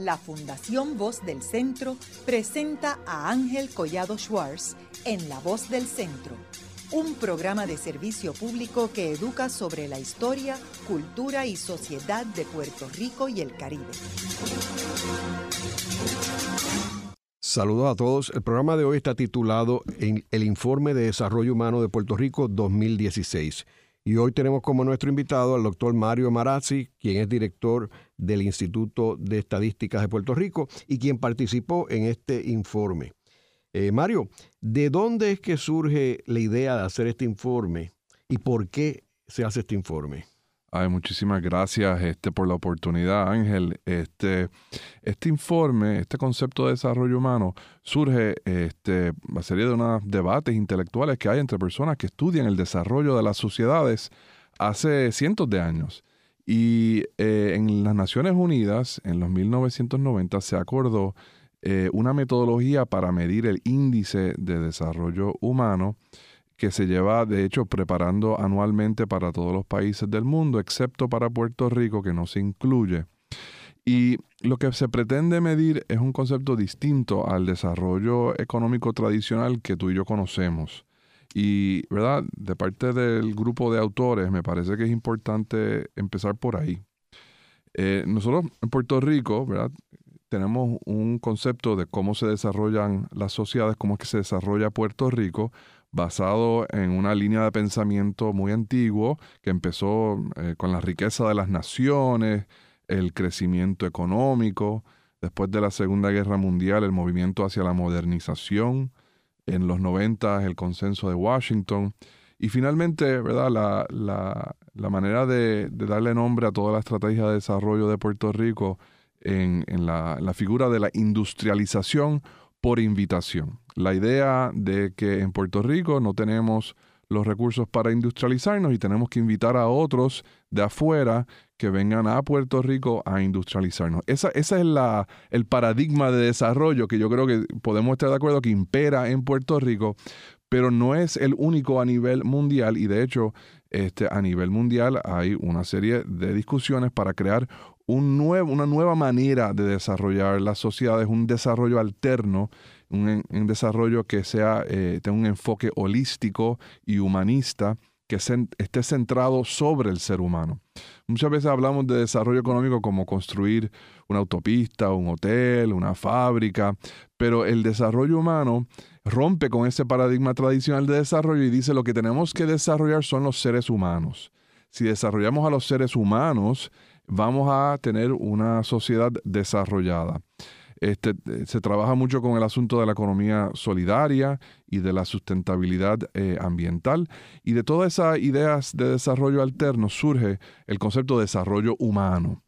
la Fundación Voz del Centro presenta a Ángel Collado Schwartz en La Voz del Centro, un programa de servicio público que educa sobre la historia, cultura y sociedad de Puerto Rico y el Caribe. Saludos a todos. El programa de hoy está titulado El Informe de Desarrollo Humano de Puerto Rico 2016. Y hoy tenemos como nuestro invitado al doctor Mario Marazzi, quien es director del Instituto de Estadísticas de Puerto Rico y quien participó en este informe. Eh, Mario, ¿de dónde es que surge la idea de hacer este informe y por qué se hace este informe? Ay, muchísimas gracias este, por la oportunidad, Ángel. Este, este informe, este concepto de desarrollo humano, surge este, a serie de unos debates intelectuales que hay entre personas que estudian el desarrollo de las sociedades hace cientos de años. Y eh, en las Naciones Unidas, en los 1990, se acordó eh, una metodología para medir el índice de desarrollo humano que se lleva de hecho preparando anualmente para todos los países del mundo, excepto para Puerto Rico, que no se incluye. Y lo que se pretende medir es un concepto distinto al desarrollo económico tradicional que tú y yo conocemos. Y, ¿verdad? De parte del grupo de autores, me parece que es importante empezar por ahí. Eh, nosotros en Puerto Rico, ¿verdad? Tenemos un concepto de cómo se desarrollan las sociedades, cómo es que se desarrolla Puerto Rico, basado en una línea de pensamiento muy antiguo que empezó eh, con la riqueza de las naciones, el crecimiento económico, después de la Segunda Guerra Mundial el movimiento hacia la modernización, en los 90 el consenso de Washington y finalmente ¿verdad? La, manera de, darle nombre a toda la estrategia de desarrollo de Puerto Rico en, la, la figura de la industrialización por invitación. La idea de que en Puerto Rico no tenemos los recursos para industrializarnos y tenemos que invitar a otros de afuera que vengan a Puerto Rico a industrializarnos. Esa, esa es la, el paradigma de desarrollo que yo creo que podemos estar de acuerdo que impera en Puerto Rico, pero no es el único a nivel mundial y de hecho este, a nivel mundial hay una serie de discusiones para crear un una nueva manera de desarrollar las sociedades, un desarrollo alterno, un, desarrollo que sea, eh, tenga un enfoque holístico y humanista que esté centrado sobre el ser humano. Muchas veces hablamos de desarrollo económico como construir una autopista, un hotel, una fábrica, pero el desarrollo humano rompe con ese paradigma tradicional de desarrollo y dice lo que tenemos que desarrollar son los seres humanos. Si desarrollamos a los seres humanos, vamos a tener una sociedad desarrollada. Este, se trabaja mucho con el asunto de la economía solidaria y de la sustentabilidad eh, ambiental. Y de todas esas ideas de desarrollo alterno surge el concepto de desarrollo humano,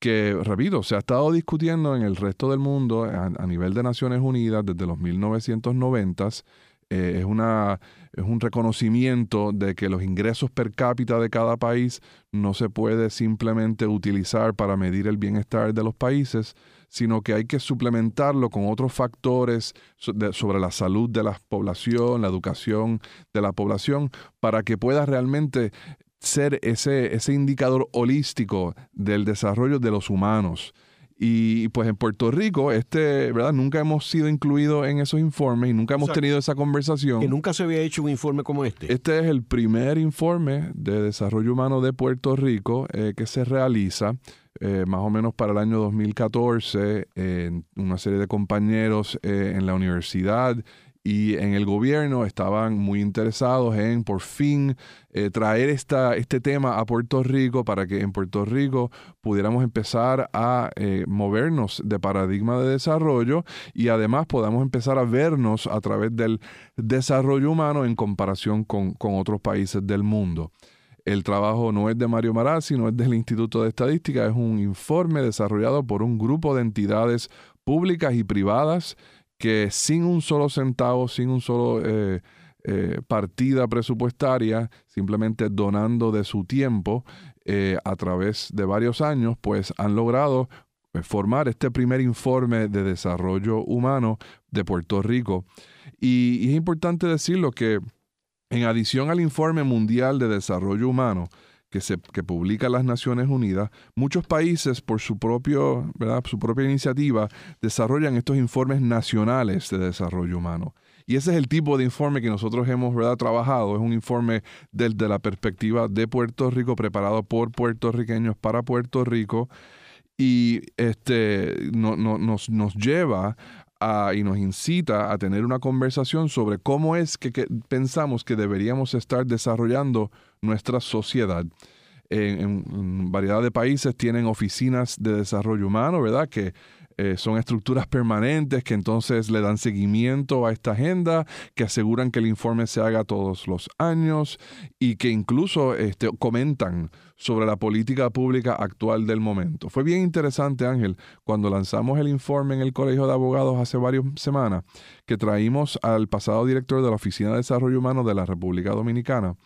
que, repito, se ha estado discutiendo en el resto del mundo a, nivel de Naciones Unidas desde los 1990s eh, es, una, es un reconocimiento de que los ingresos per cápita de cada país no se puede simplemente utilizar para medir el bienestar de los países, sino que hay que suplementarlo con otros factores sobre la salud de la población, la educación de la población, para que pueda realmente ser ese, ese indicador holístico del desarrollo de los humanos. Y pues en Puerto Rico, este, ¿verdad? Nunca hemos sido incluidos en esos informes y nunca hemos tenido esa conversación. Que nunca se había hecho un informe como este. Este es el primer informe de desarrollo humano de Puerto Rico eh, que se realiza eh, más o menos para el año 2014 en una serie de compañeros eh, en la universidad y en el gobierno estaban muy interesados en por fin eh, traer esta, este tema a Puerto Rico para que en Puerto Rico pudiéramos empezar a eh, movernos de paradigma de desarrollo y además podamos empezar a vernos a través del desarrollo humano en comparación con, con otros países del mundo. El trabajo no es de Mario Marazzi, no es del Instituto de Estadística, es un informe desarrollado por un grupo de entidades públicas y privadas que sin un solo centavo, sin un solo eh, eh, partida presupuestaria, simplemente donando de su tiempo eh, a través de varios años, pues han logrado formar este primer informe de desarrollo humano de Puerto Rico. Y, y es importante decirlo que en adición al informe mundial de desarrollo humano, que, se, que publica las Naciones Unidas, muchos países por su, propio, ¿verdad? su propia iniciativa desarrollan estos informes nacionales de desarrollo humano. Y ese es el tipo de informe que nosotros hemos ¿verdad? trabajado. Es un informe desde la perspectiva de Puerto Rico, preparado por puertorriqueños para Puerto Rico. Y este, nos, nos lleva y nos incita a tener una conversación sobre cómo es que, pensamos que deberíamos estar desarrollando nuestra sociedad. En, variedad de países tienen oficinas de desarrollo humano, ¿verdad? Que eh, son estructuras permanentes que entonces le dan seguimiento a esta agenda, que aseguran que el informe se haga todos los años y que incluso este, comentan sobre la política pública actual del momento. Fue bien interesante, Ángel, cuando lanzamos el informe en el Colegio de Abogados hace varias semanas, que traímos al pasado director de la Oficina de Desarrollo Humano de la República Dominicana,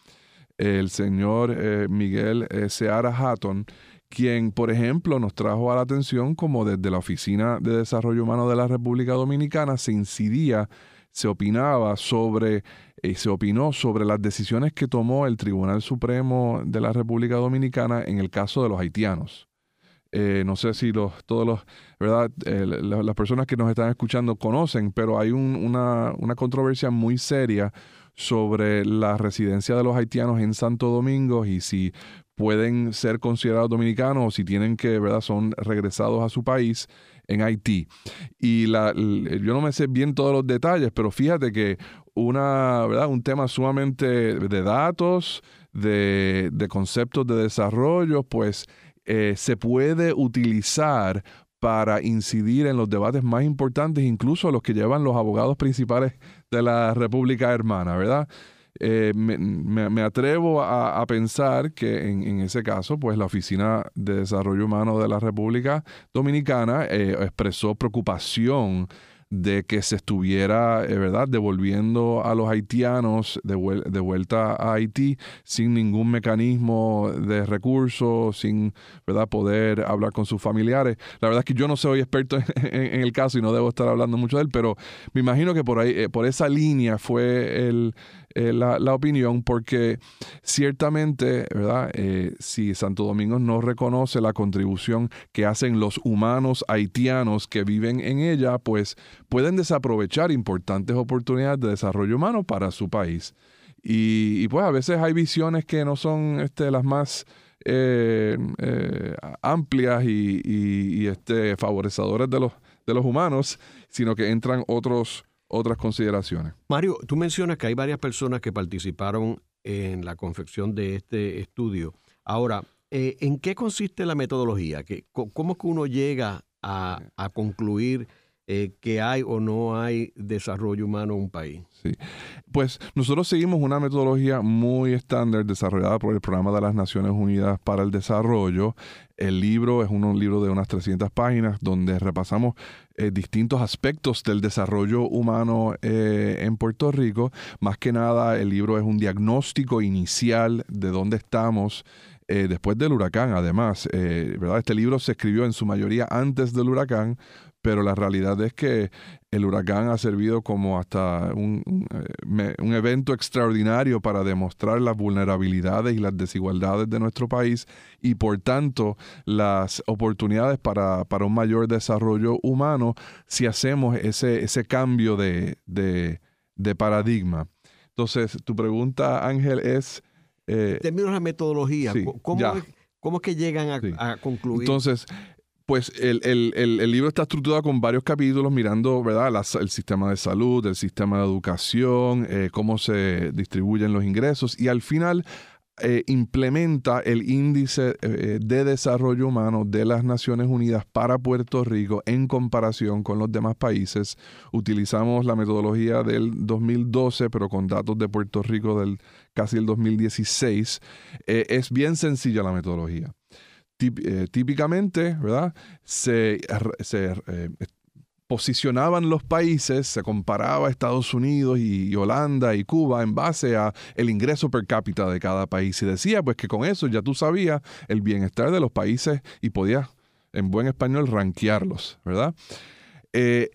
el señor eh, Miguel eh, Seara Hatton, quien, por ejemplo, nos trajo a la atención como desde la Oficina de Desarrollo Humano de la República Dominicana se incidía, se opinaba sobre, y eh, se opinó sobre las decisiones que tomó el Tribunal Supremo de la República Dominicana en el caso de los haitianos. Eh, no sé si los, todos los, ¿verdad? Eh, las personas que nos están escuchando conocen, pero hay una, una controversia muy seria sobre la residencia de los haitianos en Santo Domingo y si pueden ser considerados dominicanos o si tienen que, ¿verdad? Son regresados a su país en Haití. Y la, yo no me sé bien todos los detalles, pero fíjate que una, ¿verdad? un tema sumamente de datos, de, conceptos de desarrollo, pues eh, se puede utilizar para incidir en los debates más importantes, incluso los que llevan los abogados principales de la República Hermana, ¿verdad? Eh, me, atrevo a, pensar que en, ese caso, pues la Oficina de Desarrollo Humano de la República Dominicana eh, expresó preocupación de que se estuviera, eh, ¿verdad?, devolviendo a los haitianos de, vuelta a Haití sin ningún mecanismo de recursos, sin, ¿verdad?, poder hablar con sus familiares. La verdad es que yo no soy experto en, el caso y no debo estar hablando mucho de él, pero me imagino que por ahí, por esa línea fue el, eh, la, opinión porque ciertamente, ¿verdad? Eh, si Santo Domingo no reconoce la contribución que hacen los humanos haitianos que viven en ella, pues pueden desaprovechar importantes oportunidades de desarrollo humano para su país. Y, pues a veces hay visiones que no son este, las más eh, amplias y, y, este, favorecedoras de los, de los humanos, sino que entran otros otras consideraciones. Mario, tú mencionas que hay varias personas que participaron en la confección de este estudio. Ahora, eh, ¿en qué consiste la metodología? ¿Cómo es que uno llega a, concluir eh, que hay o no hay desarrollo humano en un país? Sí. Pues nosotros seguimos una metodología muy estándar desarrollada por el Programa de las Naciones Unidas para el Desarrollo. El libro es un libro de unas 300 páginas donde repasamos eh, distintos aspectos del desarrollo humano eh, en Puerto Rico. Más que nada, el libro es un diagnóstico inicial de dónde estamos eh, después del huracán, además, ¿verdad? Este libro se escribió en su mayoría antes del huracán, pero la realidad es que el huracán ha servido como hasta un, eh, evento extraordinario para demostrar las vulnerabilidades y las desigualdades de nuestro país y por tanto las oportunidades para, un mayor desarrollo humano si hacemos ese, ese cambio de, paradigma. Entonces, tu pregunta, Ángel, es... Eh, la metodología. ¿Cómo, es, que llegan a, a concluir? Entonces, pues el, libro está estructurado con varios capítulos mirando ¿verdad? el sistema de salud, el sistema de educación, eh, cómo se distribuyen los ingresos y al final eh, implementa el índice eh, de desarrollo humano de las Naciones Unidas para Puerto Rico en comparación con los demás países. Utilizamos la metodología del 2012, pero con datos de Puerto Rico del casi el 2016. es bien sencilla la metodología. Eh, típicamente, ¿verdad? Se, eh, posicionaban los países, se comparaba Estados Unidos y, Holanda y Cuba en base a el ingreso per cápita de cada país y decía pues que con eso ya tú sabías el bienestar de los países y podías en buen español ranquearlos, ¿verdad? Eh,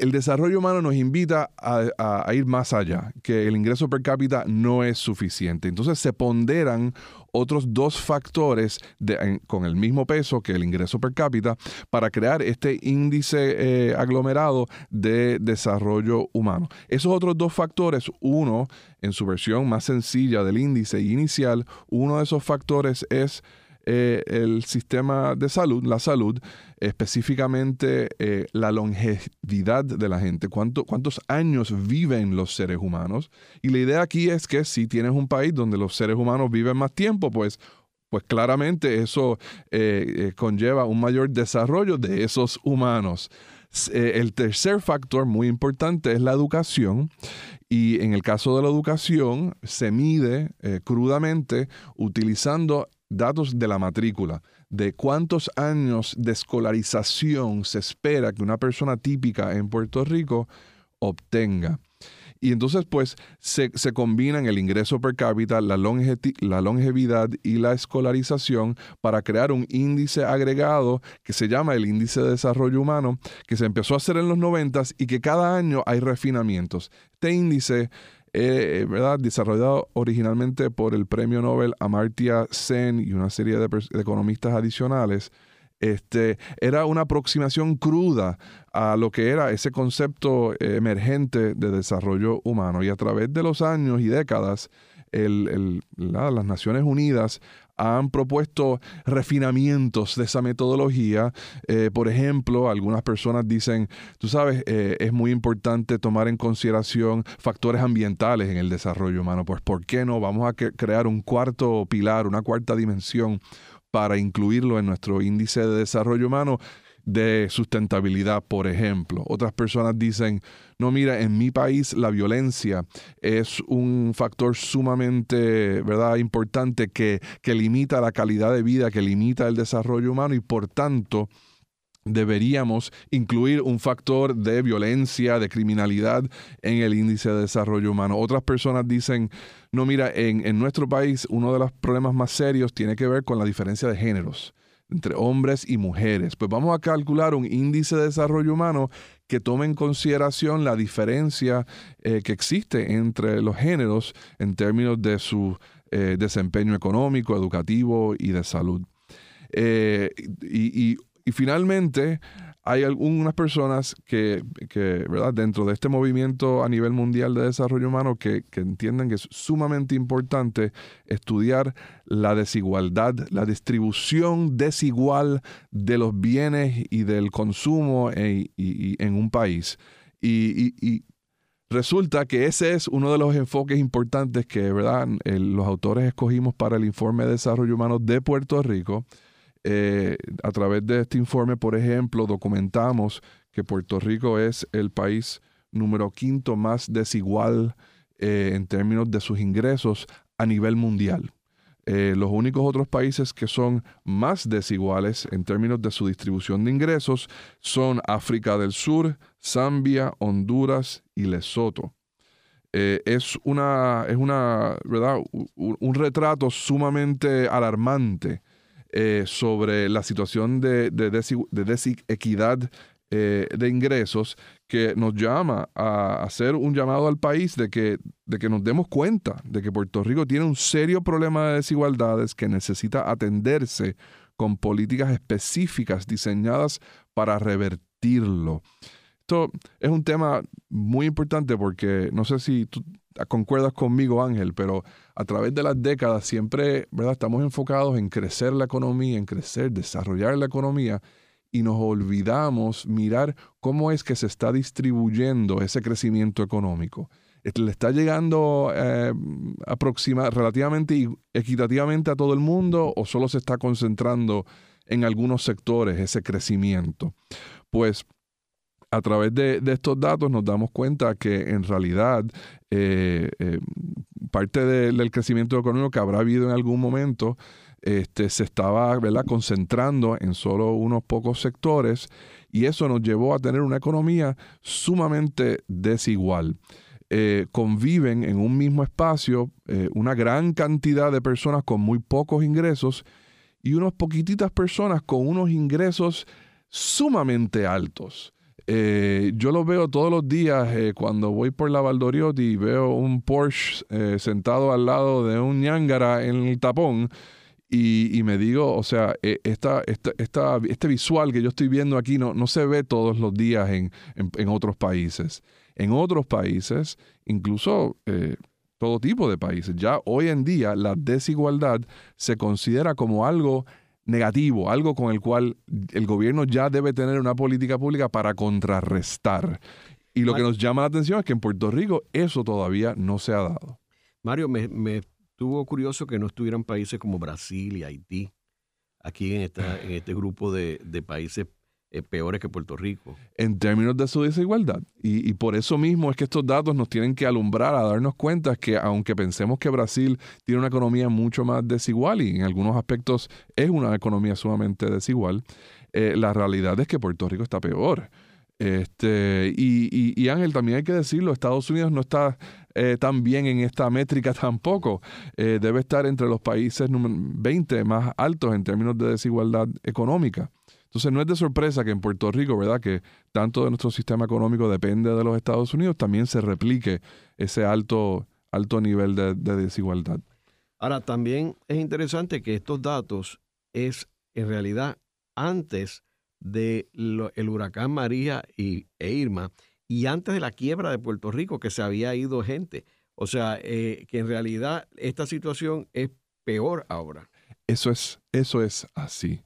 el desarrollo humano nos invita a, ir más allá, que el ingreso per cápita no es suficiente. Entonces se ponderan otros dos factores con el mismo peso que el ingreso per cápita para crear este índice eh, aglomerado de desarrollo humano. Esos otros dos factores, uno en su versión más sencilla del índice inicial, uno de esos factores es eh, el sistema de salud, la salud, específicamente eh, la longevidad de la gente, cuántos años viven los seres humanos. Y la idea aquí es que si tienes un país donde los seres humanos viven más tiempo, pues pues claramente eso eh, conlleva un mayor desarrollo de esos humanos. el tercer factor muy importante es la educación y en el caso de la educación se mide crudamente utilizando datos de la matrícula, de cuántos años de escolarización se espera que una persona típica en Puerto Rico obtenga. Y entonces, pues, se, combinan el ingreso per cápita, la, la, longevidad y la escolarización para crear un índice agregado que se llama el índice de desarrollo humano, que se empezó a hacer en los noventas y que cada año hay refinamientos. Este índice eh, ¿verdad? desarrollado originalmente por el premio Nobel Amartya Sen y una serie de, economistas adicionales, este, era una aproximación cruda a lo que era ese concepto emergente de desarrollo humano. Y a través de los años y décadas, las Naciones Unidas han propuesto refinamientos de esa metodología. Eh, por ejemplo, algunas personas dicen, tú sabes, eh, es muy importante tomar en consideración factores ambientales en el desarrollo humano. Pues, ¿por qué no? Vamos a crear un cuarto pilar, una cuarta dimensión para incluirlo en nuestro índice de desarrollo humano de sustentabilidad, por ejemplo. Otras personas dicen, no, mira, en mi país la violencia es un factor sumamente, ¿verdad?, importante que, que limita la calidad de vida, que limita el desarrollo humano y por tanto deberíamos incluir un factor de violencia, de criminalidad en el índice de desarrollo humano. Otras personas dicen, no, mira, en, en nuestro país uno de los problemas más serios tiene que ver con la diferencia de géneros entre hombres y mujeres. Pues vamos a calcular un índice de desarrollo humano que tome en consideración la diferencia eh, que existe entre los géneros en términos de su eh, desempeño económico, educativo y de salud. Eh, y, y finalmente, hay algunas personas que, ¿verdad? dentro de este movimiento a nivel mundial de desarrollo humano que, entienden que es sumamente importante estudiar la desigualdad, la distribución desigual de los bienes y del consumo en, en un país. Y, resulta que ese es uno de los enfoques importantes que ¿verdad? los autores escogimos para el informe de desarrollo humano de Puerto Rico eh, a través de este informe, por ejemplo, documentamos que Puerto Rico es el país número quinto más desigual eh, en términos de sus ingresos a nivel mundial. Eh, los únicos otros países que son más desiguales en términos de su distribución de ingresos son África del Sur, Zambia, Honduras y Lesoto. es una, es una ¿verdad? un retrato sumamente alarmante eh, sobre la situación de, de, desequidad eh, de ingresos que nos llama a hacer un llamado al país de que, de que nos demos cuenta de que Puerto Rico tiene un serio problema de desigualdades que necesita atenderse con políticas específicas diseñadas para revertirlo. Esto es un tema muy importante porque no sé si tú concuerdas conmigo, Ángel, pero a través de las décadas siempre ¿verdad? estamos enfocados en crecer la economía, en crecer, desarrollar la economía y nos olvidamos mirar cómo es que se está distribuyendo ese crecimiento económico. ¿Le está llegando eh, relativamente equitativamente a todo el mundo o solo se está concentrando en algunos sectores ese crecimiento? Pues a través de, estos datos nos damos cuenta que en realidad eh, eh, parte del crecimiento económico que habrá habido en algún momento este, se estaba concentrando en solo unos pocos sectores y eso nos llevó a tener una economía sumamente desigual. Eh, conviven en un mismo espacio una gran cantidad de personas con muy pocos ingresos y unas poquititas personas con unos ingresos sumamente altos. Eh, yo lo veo todos los días eh, cuando voy por la Valdoriotti y veo un Porsche eh, sentado al lado de un ñangara en el tapón. Y, me digo, o sea, esta, esta, este visual que yo estoy viendo aquí no, no se ve todos los días en, en, otros países. En otros países, incluso todo tipo de países, ya hoy en día la desigualdad se considera como algo negativo, algo con el cual el gobierno ya debe tener una política pública para contrarrestar. Y lo que nos llama la atención es que en Puerto Rico eso todavía no se ha dado. Mario, me, me estuvo curioso que no estuvieran países como Brasil y Haití aquí en, esta, en este grupo de, de países eh, peores que Puerto Rico. En términos de su desigualdad. Y, por eso mismo es que estos datos nos tienen que alumbrar a darnos cuenta que aunque pensemos que Brasil tiene una economía mucho más desigual y en algunos aspectos es una economía sumamente desigual, eh, la realidad es que Puerto Rico está peor. Este, y, Ángel, también hay que decirlo, Estados Unidos no está eh, tan bien en esta métrica tampoco. debe estar entre los países 20 más altos en términos de desigualdad económica. Entonces no es de sorpresa que en Puerto Rico, ¿verdad? Que tanto de nuestro sistema económico depende de los Estados Unidos, también se replique ese alto, alto nivel de, desigualdad. Ahora, también es interesante que estos datos es en realidad antes del el huracán María y, e Irma y antes de la quiebra de Puerto Rico, que se había ido gente. O sea, eh, que en realidad esta situación es peor ahora. Eso es, eso es así.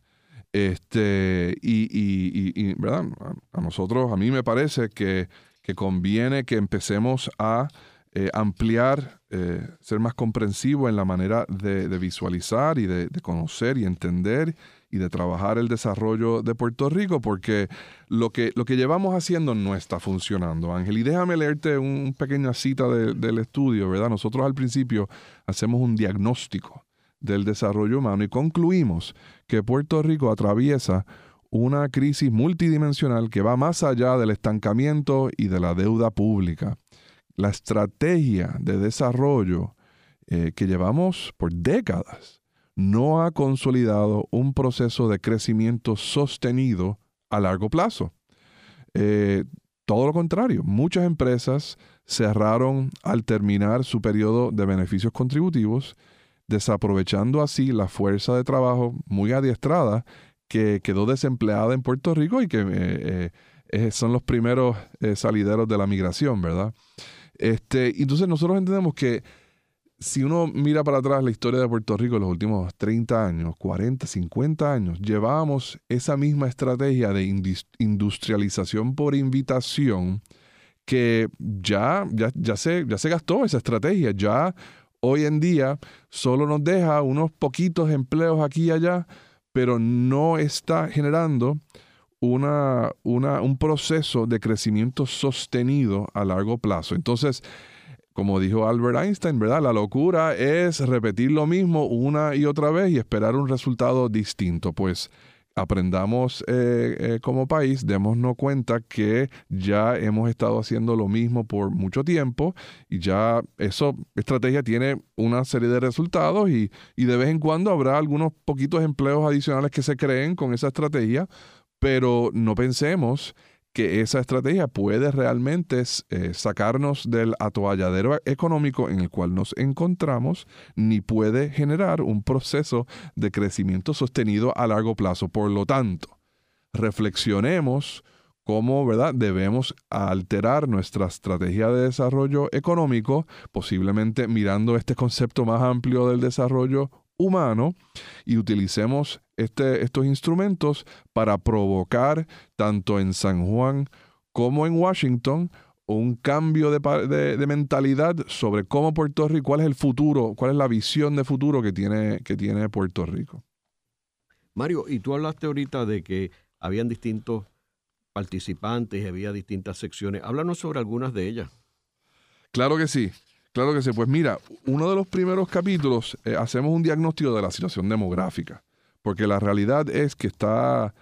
Este, y, ¿verdad? A, nosotros, a mí me parece que, conviene que empecemos a eh, ampliar, eh, ser más comprensivo en la manera de, visualizar y de, conocer y entender y de trabajar el desarrollo de Puerto Rico, porque lo que, lo que llevamos haciendo no está funcionando, Ángel. Y déjame leerte una pequeña cita del estudio, ¿verdad? Nosotros al principio hacemos un diagnóstico del desarrollo humano y concluimos que Puerto Rico atraviesa una crisis multidimensional que va más allá del estancamiento y de la deuda pública. La estrategia de desarrollo eh, que llevamos por décadas no ha consolidado un proceso de crecimiento sostenido a largo plazo. Eh, todo lo contrario, muchas empresas cerraron al terminar su periodo de beneficios contributivos desaprovechando así la fuerza de trabajo muy adiestrada que quedó desempleada en Puerto Rico y que eh, eh, eh, son los primeros salideros de la migración, ¿verdad? Este, entonces nosotros entendemos que si uno mira para atrás la historia de Puerto Rico en los últimos 30 años, 40, 50 años, llevábamos esa misma estrategia de industrialización por invitación que ya, ya, ya, se, ya se gastó esa estrategia, ya hoy en día solo nos deja unos poquitos empleos aquí y allá, pero no está generando una, un proceso de crecimiento sostenido a largo plazo. Entonces, como dijo Albert Einstein, ¿verdad? La locura es repetir lo mismo una y otra vez y esperar un resultado distinto. Pues aprendamos eh, eh, como país, démonos cuenta que ya hemos estado haciendo lo mismo por mucho tiempo y ya esa estrategia tiene una serie de resultados y, y de vez en cuando habrá algunos poquitos empleos adicionales que se creen con esa estrategia, pero no pensemos que esa estrategia puede realmente eh, sacarnos del atoalladero económico en el cual nos encontramos, ni puede generar un proceso de crecimiento sostenido a largo plazo. Por lo tanto, reflexionemos cómo ¿verdad? debemos alterar nuestra estrategia de desarrollo económico, posiblemente mirando este concepto más amplio del desarrollo humano y utilicemos este, estos instrumentos para provocar tanto en San Juan como en Washington un cambio de, mentalidad sobre cómo Puerto Rico, cuál es el futuro, cuál es la visión de futuro que tiene, que tiene Puerto Rico. Mario, y tú hablaste ahorita de que habían distintos participantes había distintas secciones. Háblanos sobre algunas de ellas. Claro que sí. Claro que sí. Pues mira, uno de los primeros capítulos eh, hacemos un diagnóstico de la situación demográfica, porque la realidad es que está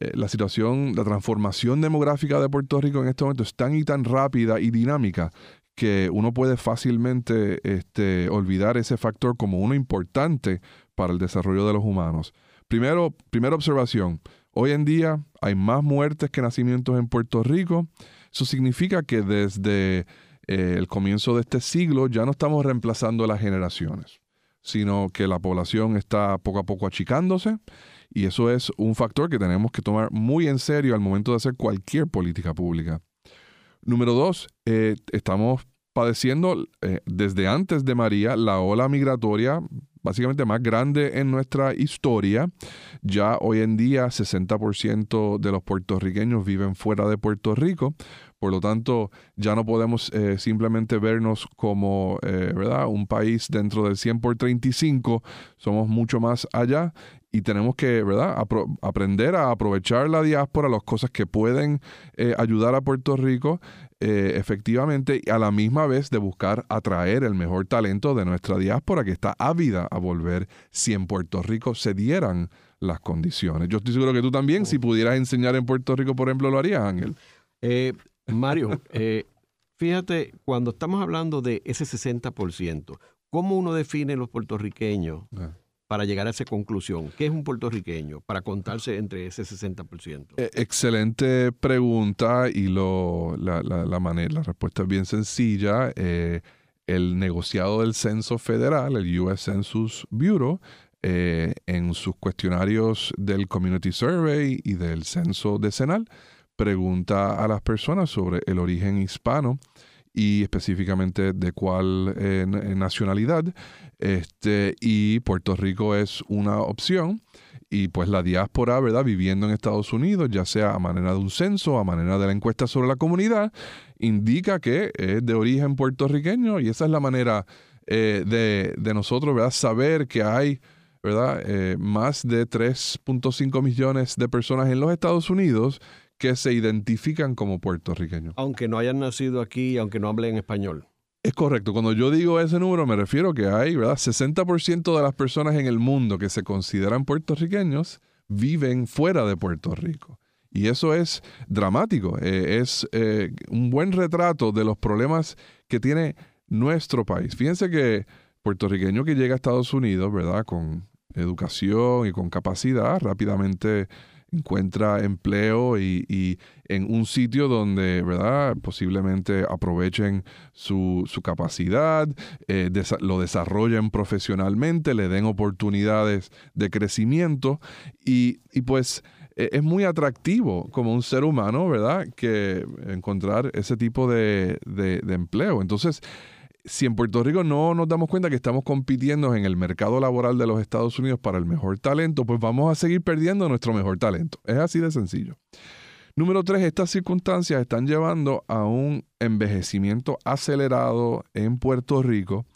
eh, la situación, la transformación demográfica de Puerto Rico en este momento es tan y tan rápida y dinámica que uno puede fácilmente este, olvidar ese factor como uno importante para el desarrollo de los humanos. Primero, primera observación, hoy en día hay más muertes que nacimientos en Puerto Rico. Eso significa que desde eh, el comienzo de este siglo ya no estamos reemplazando las generaciones, sino que la población está poco a poco achicándose y eso es un factor que tenemos que tomar muy en serio al momento de hacer cualquier política pública. Número dos, eh, estamos padeciendo eh, desde antes de María la ola migratoria básicamente más grande en nuestra historia. Ya hoy en día 60% de los puertorriqueños viven fuera de Puerto Rico. Por lo tanto, ya no podemos eh, simplemente vernos como ¿verdad? un país dentro del 100 por 35, somos mucho más allá y tenemos que, ¿verdad?, aprender a aprovechar la diáspora, las cosas que pueden eh, ayudar a Puerto Rico eh, efectivamente, y a la misma vez de buscar atraer el mejor talento de nuestra diáspora que está ávida a volver si en Puerto Rico se dieran las condiciones. Yo estoy seguro que tú también, si pudieras enseñar en Puerto Rico, por ejemplo, lo harías, Ángel. Eh, Mario, fíjate, cuando estamos hablando de ese 60%, ¿cómo uno define los puertorriqueños? Ah para llegar a esa conclusión? ¿Qué es un puertorriqueño para contarse entre ese 60%? Eh, excelente pregunta y lo, la, la, manera, la respuesta es bien sencilla. Eh, el negociado del Censo Federal, el US Census Bureau, eh, en sus cuestionarios del Community Survey y del Censo Decenal, pregunta a las personas sobre el origen hispano y específicamente de cuál nacionalidad. Este, y Puerto Rico es una opción. Y pues la diáspora, ¿verdad? Viviendo en Estados Unidos, ya sea a manera de un censo, a manera de la encuesta sobre la comunidad, indica que es de origen puertorriqueño y esa es la manera eh, de, de, nosotros, ¿verdad? Saber que hay, ¿verdad? Eh, más de 3.5 millones de personas en los Estados Unidos que se identifican como puertorriqueños. Aunque no hayan nacido aquí, aunque no hablen español. Es correcto. Cuando yo digo ese número, me refiero que hay, ¿verdad? 60% de las personas en el mundo que se consideran puertorriqueños viven fuera de Puerto Rico. Y eso es dramático. Eh, es eh, un buen retrato de los problemas que tiene nuestro país. Fíjense que puertorriqueño que llega a Estados Unidos, ¿verdad? Con educación y con capacidad, rápidamente encuentra empleo y, en un sitio donde, ¿verdad? Posiblemente aprovechen su, capacidad, eh, lo desarrollen profesionalmente, le den oportunidades de crecimiento y, pues e, es muy atractivo como un ser humano, ¿verdad? Que encontrar ese tipo de, de empleo. Entonces, si en Puerto Rico no nos damos cuenta que estamos compitiendo en el mercado laboral de los Estados Unidos para el mejor talento, pues vamos a seguir perdiendo nuestro mejor talento. Es así de sencillo. Número tres, estas circunstancias están llevando a un envejecimiento acelerado en Puerto Rico.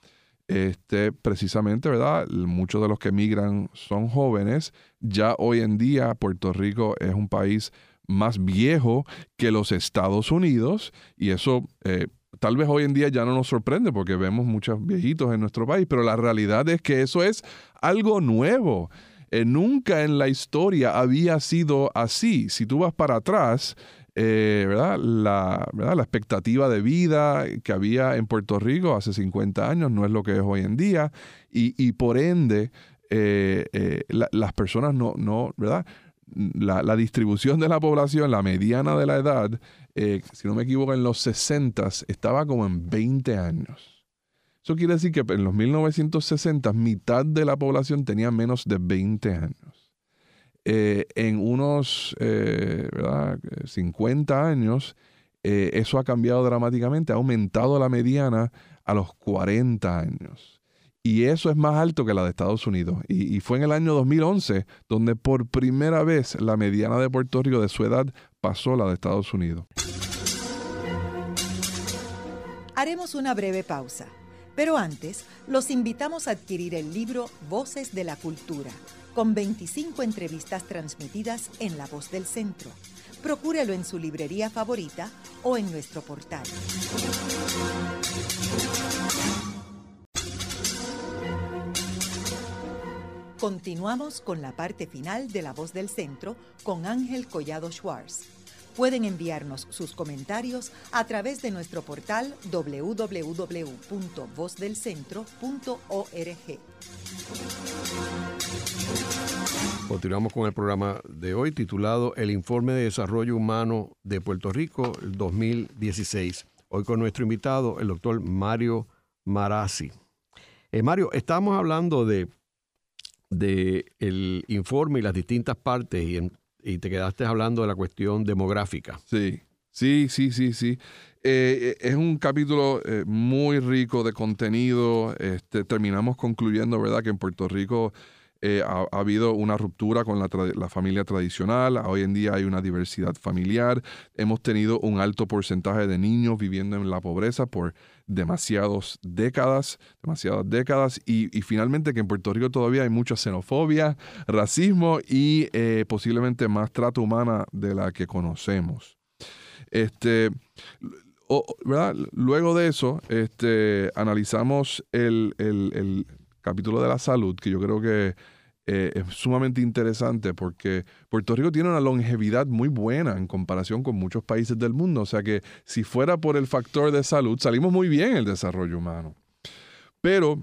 Este, precisamente, ¿verdad? Muchos de los que migran son jóvenes. Ya hoy en día Puerto Rico es un país más viejo que los Estados Unidos y eso eh, tal vez hoy en día ya no nos sorprende porque vemos muchos viejitos en nuestro país, pero la realidad es que eso es algo nuevo. Eh, nunca en la historia había sido así. Si tú vas para atrás, eh, ¿verdad? La, la expectativa de vida que había en Puerto Rico hace 50 años no es lo que es hoy en día y, por ende eh, las personas no, no ¿verdad? La, distribución de la población, la mediana de la edad, eh, si no me equivoco, en los 60 estaba como en 20 años. Eso quiere decir que en los 1960 mitad de la población tenía menos de 20 años. Eh, en unos 50 eh, años, eso ha cambiado dramáticamente, ha aumentado la mediana a los 40 años. Y eso es más alto que la de Estados Unidos. Y, fue en el año 2011 donde por primera vez la mediana de Puerto Rico de su edad pasó la de Estados Unidos. Haremos una breve pausa. Pero antes, los invitamos a adquirir el libro Voces de la Cultura, con 25 entrevistas transmitidas en La Voz del Centro. Procúrelo en su librería favorita o en nuestro portal. Continuamos con la parte final de La Voz del Centro con Ángel Collado Schwartz. Pueden enviarnos sus comentarios a través de nuestro portal www.vozdelcentro.org. Continuamos con el programa de hoy titulado El Informe de Desarrollo Humano de Puerto Rico 2016. Hoy con nuestro invitado, el doctor Mario Marazzi. Eh, Mario, estamos hablando de, de el informe y las distintas partes y, y, te quedaste hablando de la cuestión demográfica. Sí, sí, sí, sí, sí. Eh, es un capítulo eh, muy rico de contenido. Este, terminamos concluyendo, ¿verdad?, que en Puerto Rico eh, ha, habido una ruptura con la, familia tradicional, hoy en día hay una diversidad familiar, hemos tenido un alto porcentaje de niños viviendo en la pobreza por demasiadas décadas, demasiadas décadas, y, finalmente que en Puerto Rico todavía hay mucha xenofobia, racismo y eh, posiblemente más trata humana de la que conocemos. Este, Luego de eso, este, analizamos el, el capítulo de la salud, que yo creo que eh, es sumamente interesante porque Puerto Rico tiene una longevidad muy buena en comparación con muchos países del mundo. O sea que si fuera por el factor de salud, salimos muy bien en el desarrollo humano. Pero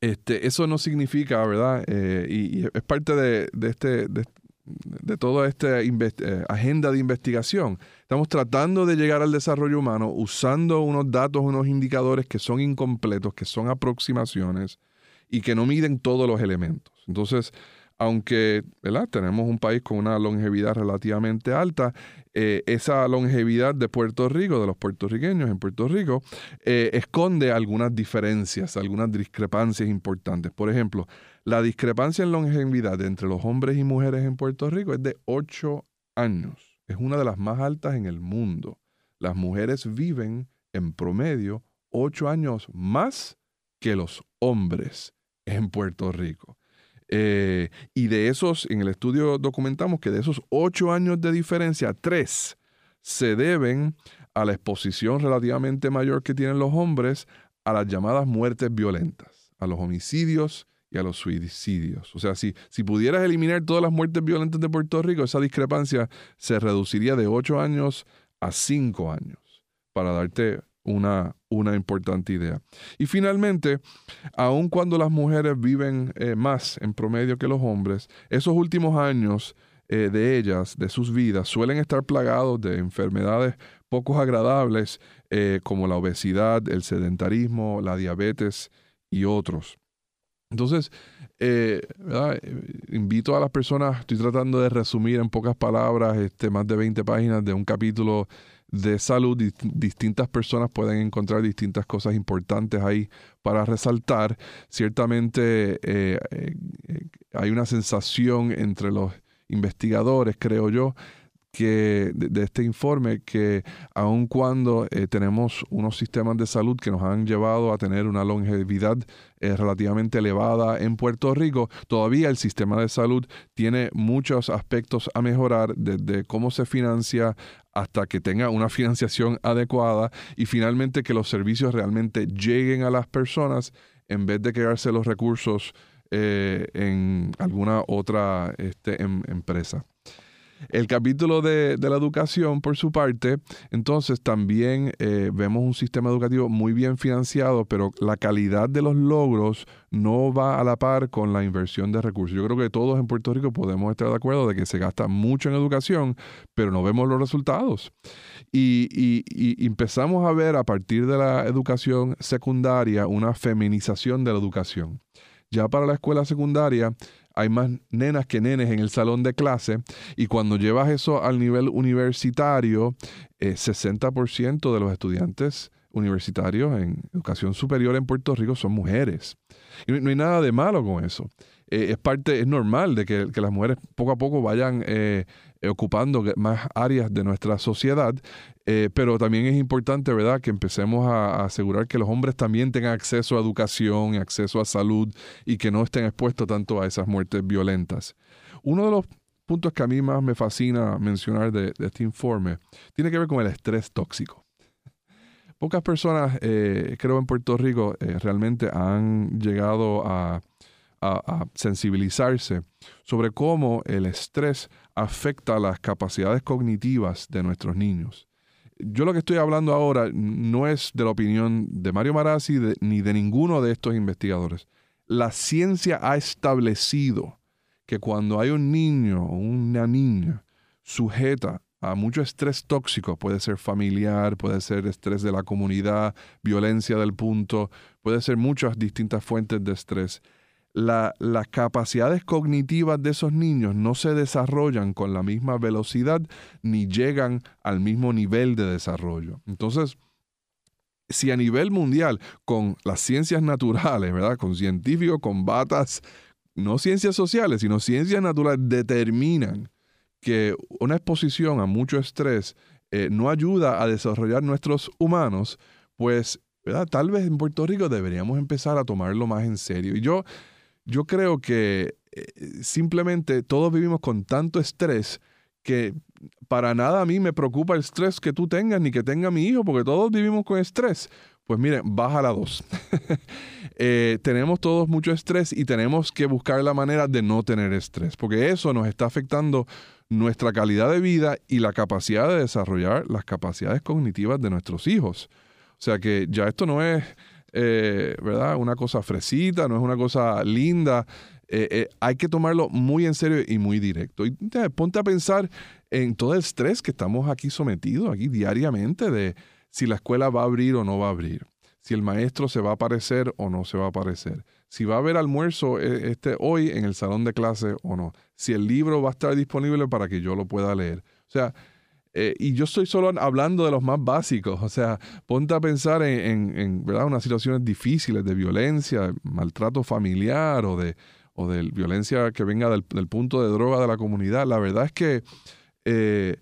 este, eso no significa, ¿verdad? Eh, y, es parte de, este, de, toda esta eh, agenda de investigación. Estamos tratando de llegar al desarrollo humano usando unos datos, unos indicadores que son incompletos, que son aproximaciones y que no miden todos los elementos. Entonces, aunque tenemos un país con una longevidad relativamente alta, eh, esa longevidad de Puerto Rico, de los puertorriqueños en Puerto Rico, eh, esconde algunas diferencias, algunas discrepancias importantes. Por ejemplo, la discrepancia en longevidad entre los hombres y mujeres en Puerto Rico es de 8 años. Es una de las más altas en el mundo. Las mujeres viven en promedio 8 años más que los hombres en Puerto Rico. Eh, y de esos, en el estudio documentamos que de esos ocho años de diferencia, tres se deben a la exposición relativamente mayor que tienen los hombres a las llamadas muertes violentas, a los homicidios y a los suicidios. O sea, si, si pudieras eliminar todas las muertes violentas de Puerto Rico, esa discrepancia se reduciría de ocho años a cinco años, para darte una, una importante idea. Y finalmente, aun cuando las mujeres viven eh, más en promedio que los hombres, esos últimos años eh, de ellas, de sus vidas, suelen estar plagados de enfermedades poco agradables eh, como la obesidad, el sedentarismo, la diabetes y otros. Entonces, invito a las personas, estoy tratando de resumir en pocas palabras este, más de 20 páginas de un capítulo de salud, distintas personas pueden encontrar distintas cosas importantes ahí para resaltar. Ciertamente eh, eh, hay una sensación entre los investigadores, creo yo, que de, este informe que aun cuando eh, tenemos unos sistemas de salud que nos han llevado a tener una longevidad eh, relativamente elevada en Puerto Rico, todavía el sistema de salud tiene muchos aspectos a mejorar desde cómo se financia hasta que tenga una financiación adecuada y finalmente que los servicios realmente lleguen a las personas en vez de quedarse los recursos eh, en alguna otra este, em, empresa. El capítulo de, la educación, por su parte, entonces también eh, vemos un sistema educativo muy bien financiado, pero la calidad de los logros no va a la par con la inversión de recursos. Yo creo que todos en Puerto Rico podemos estar de acuerdo de que se gasta mucho en educación, pero no vemos los resultados. Y, y empezamos a ver a partir de la educación secundaria una feminización de la educación. Ya para la escuela secundaria hay más nenas que nenes en el salón de clase y cuando llevas eso al nivel universitario, 60% eh, de los estudiantes universitarios en educación superior en Puerto Rico son mujeres. Y no hay nada de malo con eso. Eh, es parte, es normal de que, las mujeres poco a poco vayan eh, ocupando más áreas de nuestra sociedad, eh, pero también es importante, ¿verdad?, que empecemos a, asegurar que los hombres también tengan acceso a educación y acceso a salud y que no estén expuestos tanto a esas muertes violentas. Uno de los puntos que a mí más me fascina mencionar de, este informe tiene que ver con el estrés tóxico. Pocas personas, creo en Puerto Rico, realmente han llegado a a, sensibilizarse sobre cómo el estrés afecta las capacidades cognitivas de nuestros niños. Yo lo que estoy hablando ahora no es de la opinión de Mario Marazzi ni de ninguno de estos investigadores. La ciencia ha establecido que cuando hay un niño o una niña sujeta a mucho estrés tóxico, puede ser familiar, puede ser estrés de la comunidad, violencia del punto, puede ser muchas distintas fuentes de estrés. Las capacidades cognitivas de esos niños no se desarrollan con la misma velocidad ni llegan al mismo nivel de desarrollo. Entonces, si a nivel mundial, con las ciencias naturales, ¿verdad? Con científicos, con batas, no ciencias sociales, sino ciencias naturales, determinan que una exposición a mucho estrés eh, no ayuda a desarrollar nuestros humanos, pues tal vez en Puerto Rico deberíamos empezar a tomarlo más en serio. Y yo, yo creo que eh, simplemente todos vivimos con tanto estrés que para nada a mí me preocupa el estrés que tú tengas ni que tenga mi hijo, porque todos vivimos con estrés. Pues miren, baja la dos. Eh, tenemos todos mucho estrés y tenemos que buscar la manera de no tener estrés, porque eso nos está afectando nuestra calidad de vida y la capacidad de desarrollar las capacidades cognitivas de nuestros hijos. O sea que ya esto no es, eh, ¿verdad? Una cosa fresita, no es una cosa linda. Eh, eh, hay que tomarlo muy en serio y muy directo. Y ponte a pensar en todo el estrés que estamos aquí sometidos, aquí diariamente, de si la escuela va a abrir o no va a abrir, si el maestro se va a aparecer o no se va a aparecer, si va a haber almuerzo este, hoy en el salón de clase o no, si el libro va a estar disponible para que yo lo pueda leer. O sea, eh, y yo estoy solo hablando de los más básicos, o sea, ponte a pensar en, ¿verdad? unas situaciones difíciles de violencia, maltrato familiar o de, o de violencia que venga del, punto de droga de la comunidad. La verdad es que eh,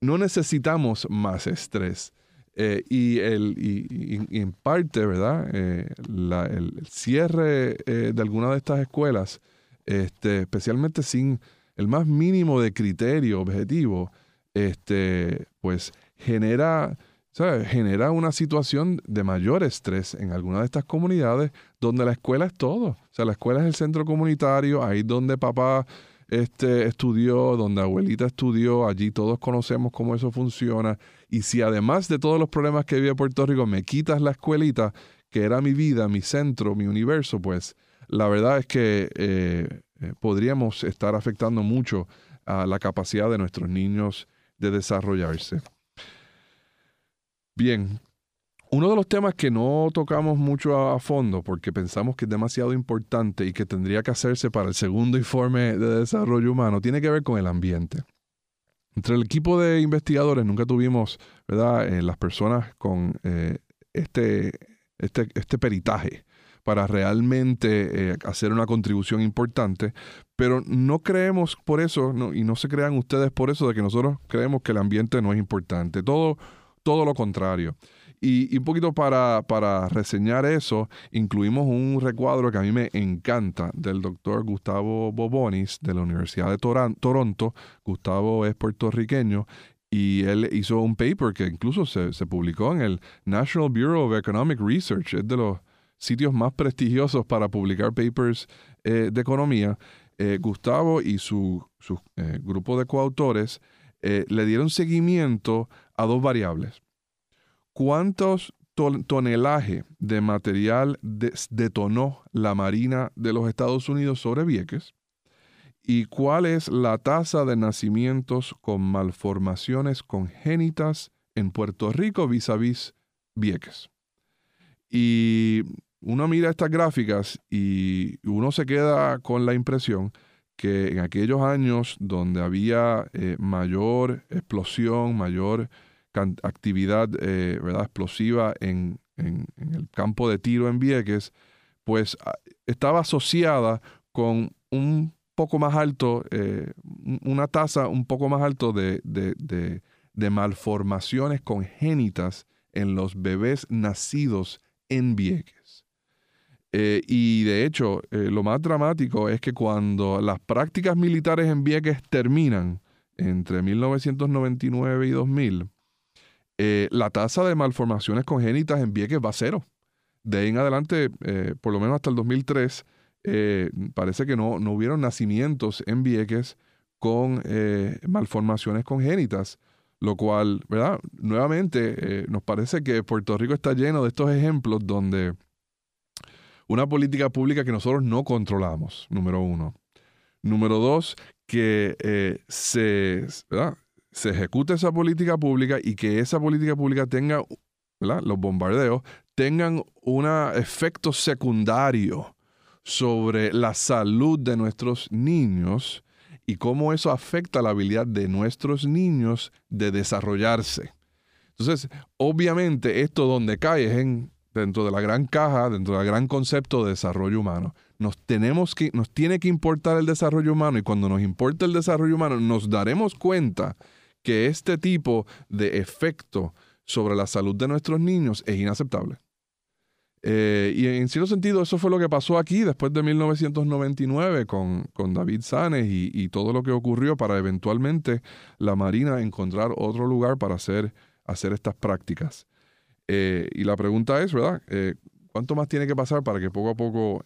no necesitamos más estrés. Eh, y, el, y, en parte, ¿verdad? el, cierre de alguna de estas escuelas, este, especialmente sin el más mínimo de criterio objetivo, este, pues genera, genera una situación de mayor estrés en alguna de estas comunidades donde la escuela es todo. O sea, la escuela es el centro comunitario, ahí donde papá este, estudió, donde abuelita estudió, allí todos conocemos cómo eso funciona. Y si además de todos los problemas que vive Puerto Rico me quitas la escuelita, que era mi vida, mi centro, mi universo, pues la verdad es que eh, eh, podríamos estar afectando mucho a la capacidad de nuestros niños de desarrollarse. Bien, uno de los temas que no tocamos mucho a, fondo porque pensamos que es demasiado importante y que tendría que hacerse para el segundo informe de desarrollo humano tiene que ver con el ambiente. Entre el equipo de investigadores nunca tuvimos, ¿verdad?, eh, las personas con eh, este, este, este peritaje para realmente eh, hacer una contribución importante, pero no creemos por eso, y no se crean ustedes por eso de que nosotros creemos que el ambiente no es importante, todo, todo lo contrario. Y, un poquito para, para, reseñar eso, incluimos un recuadro que a mí me encanta del doctor Gustavo Bobonis de la Universidad de Toronto. Gustavo es puertorriqueño y él hizo un paper que incluso se, se, publicó en el National Bureau of Economic Research, es de los sitios más prestigiosos para publicar papers eh, de economía, eh, Gustavo y su, eh, grupo de coautores le dieron seguimiento a dos variables. ¿Cuántos tonelaje de material detonó la Marina de los Estados Unidos sobre Vieques? ¿Y cuál es la tasa de nacimientos con malformaciones congénitas en Puerto Rico vis a vis Vieques? Y uno mira estas gráficas y uno se queda con la impresión que en aquellos años donde había eh, mayor explosión, mayor actividad eh, ¿verdad? explosiva en, el campo de tiro en Vieques, pues ah, estaba asociada con un poco más alto, eh, una tasa un poco más alto de, de malformaciones congénitas en los bebés nacidos en Vieques. Eh, y de hecho, eh, lo más dramático es que cuando las prácticas militares en Vieques terminan entre 1999 y 2000, eh, la tasa de malformaciones congénitas en Vieques va a cero. De ahí en adelante, por lo menos hasta el 2003, eh, parece que no, no hubieron nacimientos en Vieques con malformaciones congénitas, lo cual, ¿verdad? Nuevamente, nos parece que Puerto Rico está lleno de estos ejemplos donde una política pública que nosotros no controlamos, número uno. Número dos, que se, se ejecute esa política pública y que esa política pública tenga, los bombardeos, tengan un efecto secundario sobre la salud de nuestros niños y cómo eso afecta la habilidad de nuestros niños de desarrollarse. Entonces, obviamente esto donde cae es en, dentro de la gran caja, dentro del gran concepto de desarrollo humano. Nos, tenemos que, nos tiene que importar el desarrollo humano y cuando nos importa el desarrollo humano nos daremos cuenta que este tipo de efecto sobre la salud de nuestros niños es inaceptable. Eh, y en cierto sentido eso fue lo que pasó aquí después de 1999 con, con David Sanes y, todo lo que ocurrió para eventualmente la Marina encontrar otro lugar para hacer, hacer estas prácticas. Eh, y la pregunta es, ¿verdad? Eh, ¿Cuánto más tiene que pasar para que poco a poco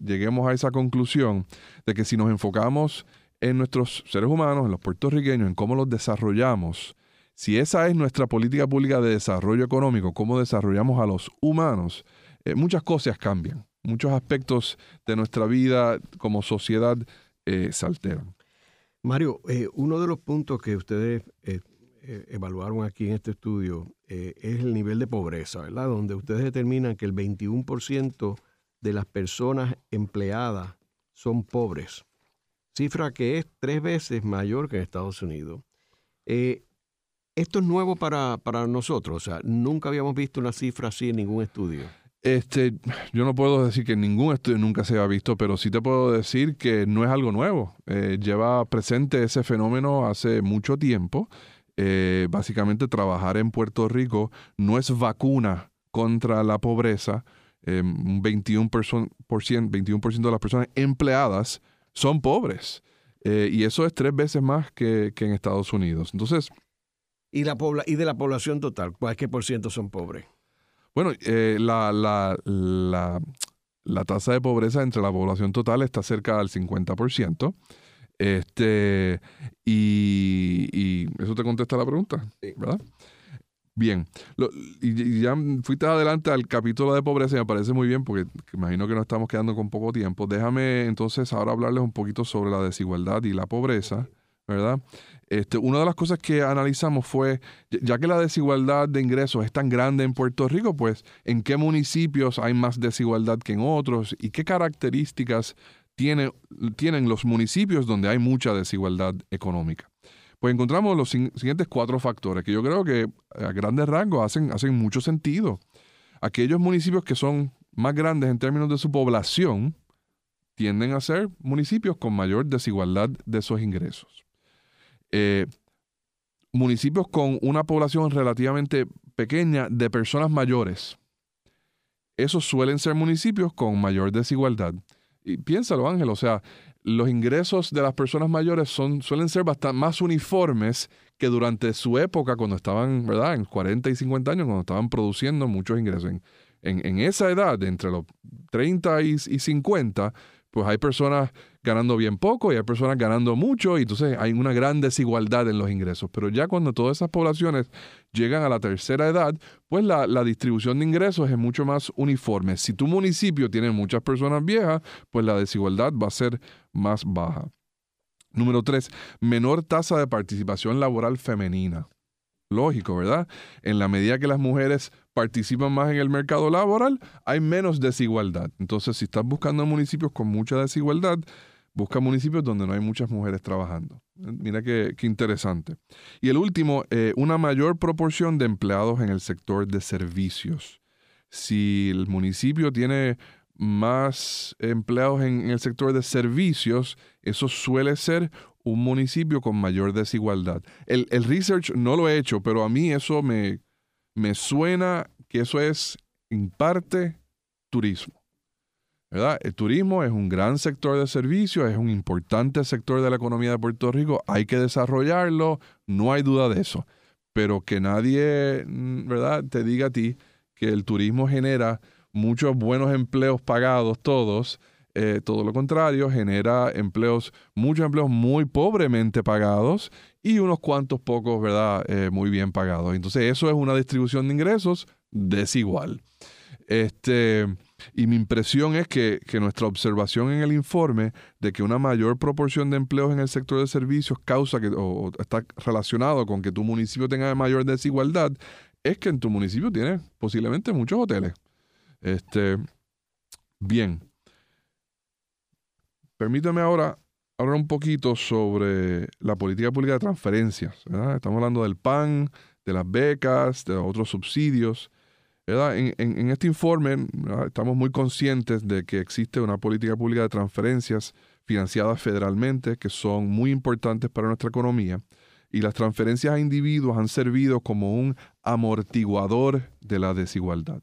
lleguemos a esa conclusión de que si nos enfocamos en nuestros seres humanos, en los puertorriqueños, en cómo los desarrollamos, si esa es nuestra política pública de desarrollo económico, cómo desarrollamos a los humanos, eh, muchas cosas cambian, muchos aspectos de nuestra vida como sociedad eh, se alteran. Mario, eh, uno de los puntos que ustedes evaluaron aquí en este estudio es el nivel de pobreza, ¿verdad? Donde ustedes determinan que el 21% de las personas empleadas son pobres, cifra que es tres veces mayor que en Estados Unidos. esto es nuevo para, para nosotros, o sea, nunca habíamos visto una cifra así en ningún estudio. Este, yo no puedo decir que ningún estudio nunca se ha visto, pero sí te puedo decir que no es algo nuevo. Eh, lleva presente ese fenómeno hace mucho tiempo. Eh, básicamente trabajar en Puerto Rico no es vacuna contra la pobreza. Eh, un 21%, 21 de las personas empleadas son pobres. y eso es tres veces más que, que en Estados Unidos. Entonces... ¿Y, la ¿Y de la población total? ¿Cuál qué por ciento son pobres? Bueno, eh, la, la, la, tasa de pobreza entre la población total está cerca del 50%. Este, y, y eso te contesta la pregunta, ¿verdad? Bien, y, ya fuiste adelante al capítulo de pobreza y me parece muy bien porque imagino que nos estamos quedando con poco tiempo. Déjame entonces ahora hablarles un poquito sobre la desigualdad y la pobreza, ¿verdad? Este, una de las cosas que analizamos fue, ya que la desigualdad de ingresos es tan grande en Puerto Rico, pues en qué municipios hay más desigualdad que en otros y qué características tiene, tienen los municipios donde hay mucha desigualdad económica. Pues encontramos los siguientes cuatro factores que yo creo que a grandes rasgos hacen, mucho sentido. Aquellos municipios que son más grandes en términos de su población tienden a ser municipios con mayor desigualdad de esos ingresos. Eh, municipios con una población relativamente pequeña de personas mayores. Esos suelen ser municipios con mayor desigualdad. Y piénsalo, Ángel, o sea, los ingresos de las personas mayores son, suelen ser bastante más uniformes que durante su época, cuando estaban, ¿verdad?, en 40 y 50 años, cuando estaban produciendo muchos ingresos. En, en, esa edad, entre los 30 y, y 50, pues hay personas ganando bien poco y hay personas ganando mucho y entonces hay una gran desigualdad en los ingresos. Pero ya cuando todas esas poblaciones llegan a la tercera edad, pues la, distribución de ingresos es mucho más uniforme. Si tu municipio tiene muchas personas viejas, pues la desigualdad va a ser más baja. Número tres, menor tasa de participación laboral femenina. Lógico, ¿verdad? En la medida que las mujeres participan más en el mercado laboral, hay menos desigualdad. Entonces, si estás buscando municipios con mucha desigualdad, busca municipios donde no hay muchas mujeres trabajando. Mira qué, interesante. Y el último, eh, una mayor proporción de empleados en el sector de servicios. Si el municipio tiene más empleados en, el sector de servicios, eso suele ser un municipio con mayor desigualdad. El, el research no lo he hecho, pero a mí eso me, me suena que eso es en parte turismo. El turismo es un gran sector de servicios, es un importante sector de la economía de Puerto Rico, hay que desarrollarlo, no hay duda de eso. Pero que nadie, mm, ¿verdad?, te diga a ti que el turismo genera muchos buenos empleos pagados todos eh, todo lo contrario, genera empleos, muchos empleos muy pobremente pagados y unos cuantos pocos, ¿verdad?, eh, muy bien pagados. Entonces, eso es una distribución de ingresos desigual. Este, y mi impresión es que, nuestra observación en el informe de que una mayor proporción de empleos en el sector de servicios causa que, o, está relacionado con que tu municipio tenga mayor desigualdad, es que en tu municipio tienes posiblemente muchos hoteles. Este, bien. Permítame ahora hablar un poquito sobre la política pública de transferencias. Estamos hablando del PAN, de las becas, de otros subsidios. En, este informe estamos muy conscientes de que existe una política pública de transferencias financiadas federalmente que son muy importantes para nuestra economía y las transferencias a individuos han servido como un amortiguador de la desigualdad.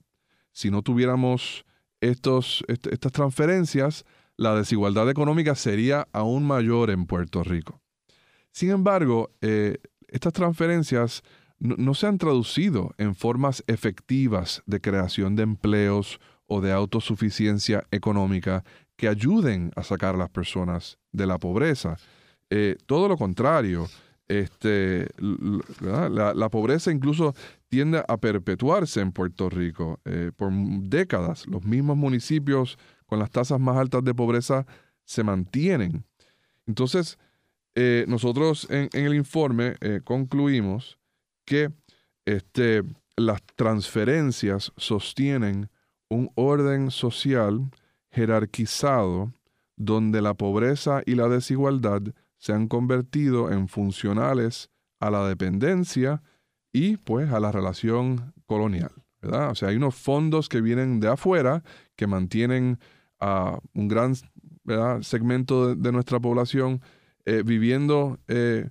Si no tuviéramos estos, estas transferencias, la desigualdad económica sería aún mayor en Puerto Rico. Sin embargo, eh, estas transferencias no, se han traducido en formas efectivas de creación de empleos o de autosuficiencia económica que ayuden a sacar a las personas de la pobreza. Eh, todo lo contrario, este, la, pobreza incluso tiende a perpetuarse en Puerto Rico eh, por décadas. Los mismos municipios con las tasas más altas de pobreza se mantienen. Entonces, eh, nosotros en, el informe concluimos que este, las transferencias sostienen un orden social jerarquizado donde la pobreza y la desigualdad se han convertido en funcionales a la dependencia y pues a la relación colonial. ¿verdad? O sea, hay unos fondos que vienen de afuera que mantienen a un gran segmento de, nuestra población eh, viviendo eh,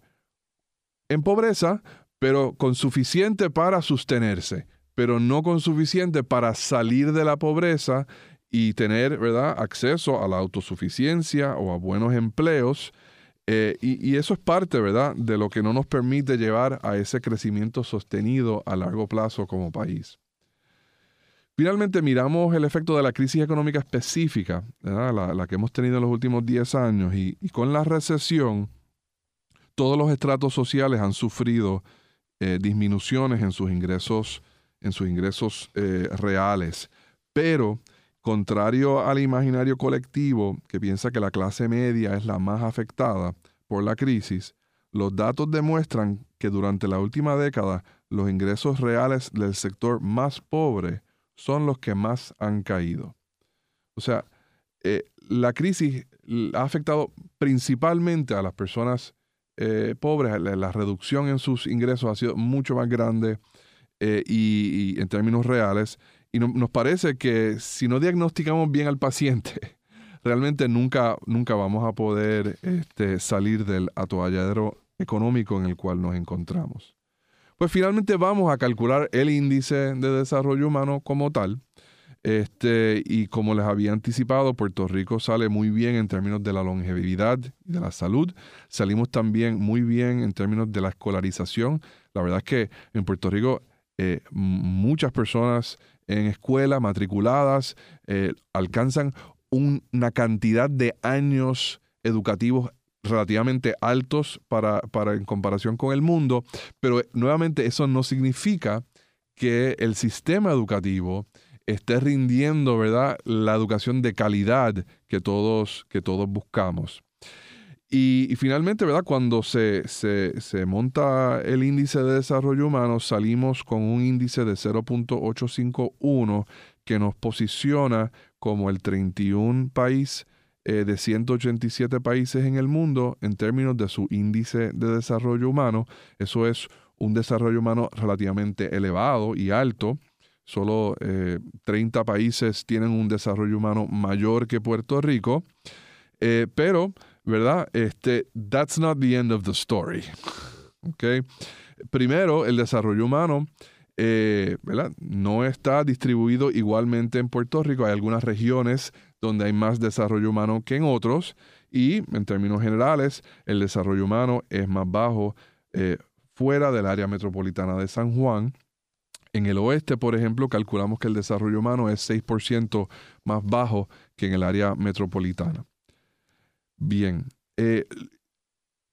en pobreza, pero con suficiente para sostenerse, pero no con suficiente para salir de la pobreza y tener ¿verdad? acceso a la autosuficiencia o a buenos empleos. Eh, y, eso es parte ¿verdad? de lo que no nos permite llevar a ese crecimiento sostenido a largo plazo como país. Finalmente miramos el efecto de la crisis económica específica, la, que hemos tenido en los últimos 10 años, y, y con la recesión, todos los estratos sociales han sufrido eh, disminuciones en sus ingresos, en sus ingresos eh, reales. Pero, contrario al imaginario colectivo que piensa que la clase media es la más afectada por la crisis, los datos demuestran que durante la última década los ingresos reales del sector más pobre son los que más han caído. O sea, eh, la crisis ha afectado principalmente a las personas eh, pobres, la, reducción en sus ingresos ha sido mucho más grande eh, y, en términos reales. Y nos parece que si no diagnosticamos bien al paciente, realmente nunca, nunca vamos a poder este, salir del atoalladero económico en el cual nos encontramos. Pues finalmente vamos a calcular el índice de desarrollo humano como tal este, y como les había anticipado, Puerto Rico sale muy bien en términos de la longevidad y de la salud. Salimos también muy bien en términos de la escolarización. La verdad es que en Puerto Rico eh, muchas personas en escuela matriculadas eh, alcanzan una cantidad de años educativos relativamente altos para, para, en comparación con el mundo, pero nuevamente eso no significa que el sistema educativo esté rindiendo, ¿verdad? La educación de calidad que todos, que todos buscamos. Y, finalmente, ¿verdad? Cuando se, se, monta el índice de desarrollo humano, salimos con un índice de 0.851 que nos posiciona como el 31 país eh, de 187 países en el mundo en términos de su índice de desarrollo humano. Eso es un desarrollo humano relativamente elevado y alto. Solo 30 eh, países tienen un desarrollo humano mayor que Puerto Rico. Eh, pero, ¿verdad? Este, that's not the end of the story. Okay. Primero, el desarrollo humano eh, ¿verdad? no está distribuido igualmente en Puerto Rico. Hay algunas regiones donde hay más desarrollo humano que en otros y en términos generales el desarrollo humano es más bajo fuera del área metropolitana de San Juan En el oeste, por ejemplo, calculamos que el desarrollo humano es 6% más bajo que en el área metropolitana. Bien, eh,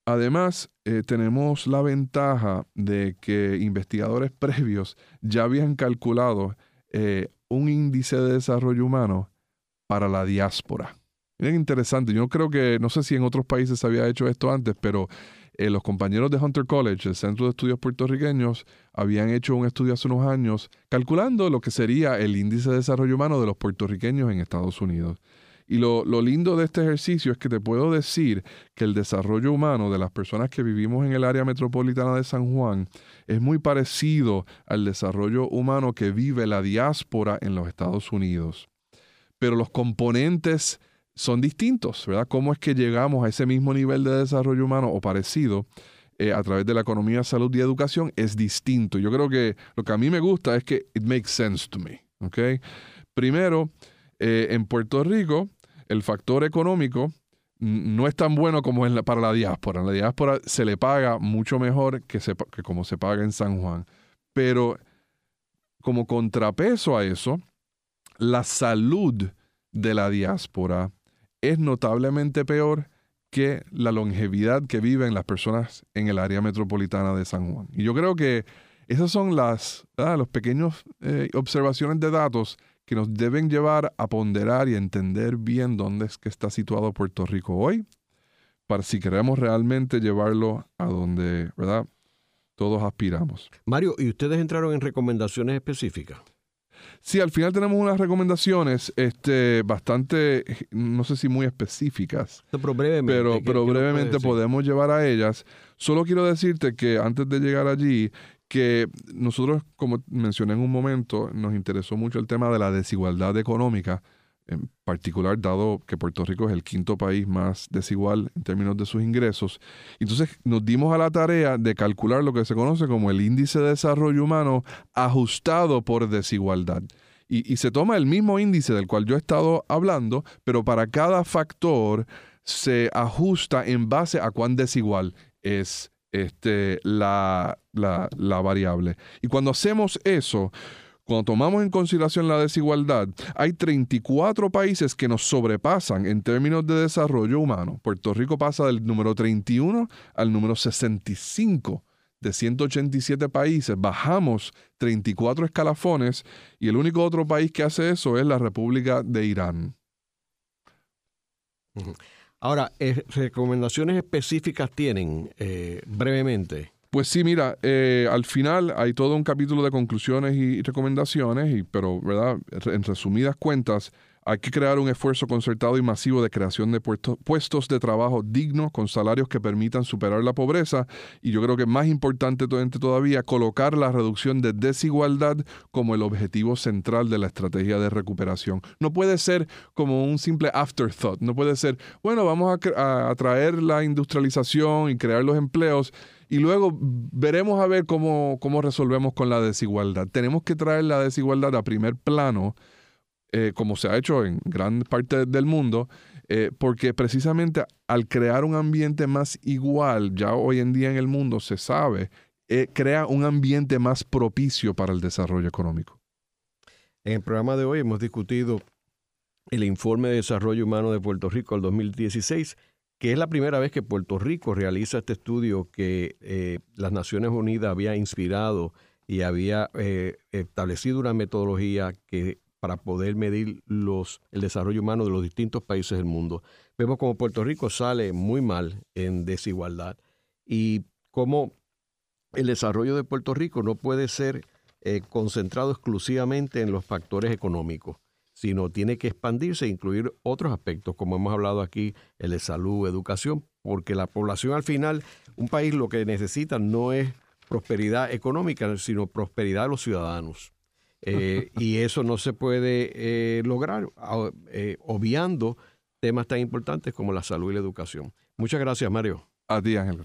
además eh, tenemos la ventaja de que investigadores previos ya habían calculado eh, un índice de desarrollo humano para la diáspora. Miren, interesante. Yo creo que, no sé si en otros países se había hecho esto antes, pero eh, los compañeros de Hunter College, el Centro de Estudios Puertorriqueños, habían hecho un estudio hace unos años calculando lo que sería el índice de desarrollo humano de los puertorriqueños en Estados Unidos. Y lo, lo, lindo de este ejercicio es que te puedo decir que el desarrollo humano de las personas que vivimos en el área metropolitana de San Juan es muy parecido al desarrollo humano que vive la diáspora en los Estados Unidos. Pero los componentes son distintos, ¿verdad? ¿Cómo es que llegamos a ese mismo nivel de desarrollo humano o parecido eh, a través de la economía, salud y educación? Es distinto. Yo creo que lo que a mí me gusta es que it makes sense to me, ¿ok? Primero, eh, en Puerto Rico, el factor económico no es tan bueno como en para la diáspora. La diáspora se le paga mucho mejor que, que como se paga en San Juan. Pero como contrapeso a eso, la salud de la diáspora es notablemente peor que la longevidad que viven las personas en el área metropolitana de San Juan. Y yo creo que esas son las los pequeños eh, observaciones de datos que nos deben llevar a ponderar y entender bien dónde es que está situado Puerto Rico hoy, para si queremos realmente llevarlo a donde, ¿verdad? Todos aspiramos. Mario, ¿y ustedes entraron en recomendaciones específicas? Sí, al final tenemos unas recomendaciones este, bastante, no sé si muy específicas. Pero brevemente, pero, pero brevemente podemos llevar a ellas. Solo quiero decirte que antes de llegar allí, que nosotros, como mencioné en un momento, nos interesó mucho el tema de la desigualdad económica, en particular dado que Puerto Rico es el quinto país más desigual en términos de sus ingresos. Entonces nos dimos a la tarea de calcular lo que se conoce como el índice de desarrollo humano ajustado por desigualdad. Y, y se toma el mismo índice del cual yo he estado hablando, pero para cada factor se ajusta en base a cuán desigual es este, la, la, la variable. Y cuando hacemos eso, cuando tomamos en consideración la desigualdad, hay 34 países que nos sobrepasan en términos de desarrollo humano. Puerto Rico pasa del número 31 al número 65 de 187 países. Bajamos 34 escalafones y el único otro país que hace eso es la República de Irán. Ahora, eh, ¿recomendaciones específicas tienen eh, brevemente? Pues sí, mira, eh, al final hay todo un capítulo de conclusiones y recomendaciones, y, pero, ¿verdad? En resumidas cuentas, hay que crear un esfuerzo concertado y masivo de creación de puestos de trabajo dignos con salarios que permitan superar la pobreza y yo creo que más importante todavía, colocar la reducción de desigualdad como el objetivo central de la estrategia de recuperación. No puede ser como un simple afterthought, no puede ser, bueno, vamos a, atraer la industrialización y crear los empleos y luego veremos a ver cómo, cómo resolvemos con la desigualdad. Tenemos que traer la desigualdad a primer plano eh, como se ha hecho en gran parte del mundo, eh, porque precisamente al crear un ambiente más igual, ya hoy en día en el mundo se sabe, eh, crea un ambiente más propicio para el desarrollo económico. En el programa de hoy hemos discutido el informe de desarrollo humano de Puerto Rico al 2016, que es la primera vez que Puerto Rico realiza este estudio que las Naciones Unidas había inspirado y había establecido una metodología que para poder medir los, el desarrollo humano de los distintos países del mundo. Vemos como Puerto Rico sale muy mal en desigualdad y cómo el desarrollo de Puerto Rico no puede ser eh, concentrado exclusivamente en los factores económicos, sino tiene que expandirse e incluir otros aspectos, como hemos hablado aquí, el de salud, educación, porque la población al final, un país lo que necesita no es prosperidad económica, sino prosperidad de los ciudadanos. Eh, y eso no se puede eh, lograr eh, obviando temas tan importantes como la salud y la educación. Muchas gracias, Mario. A ti, Ángel.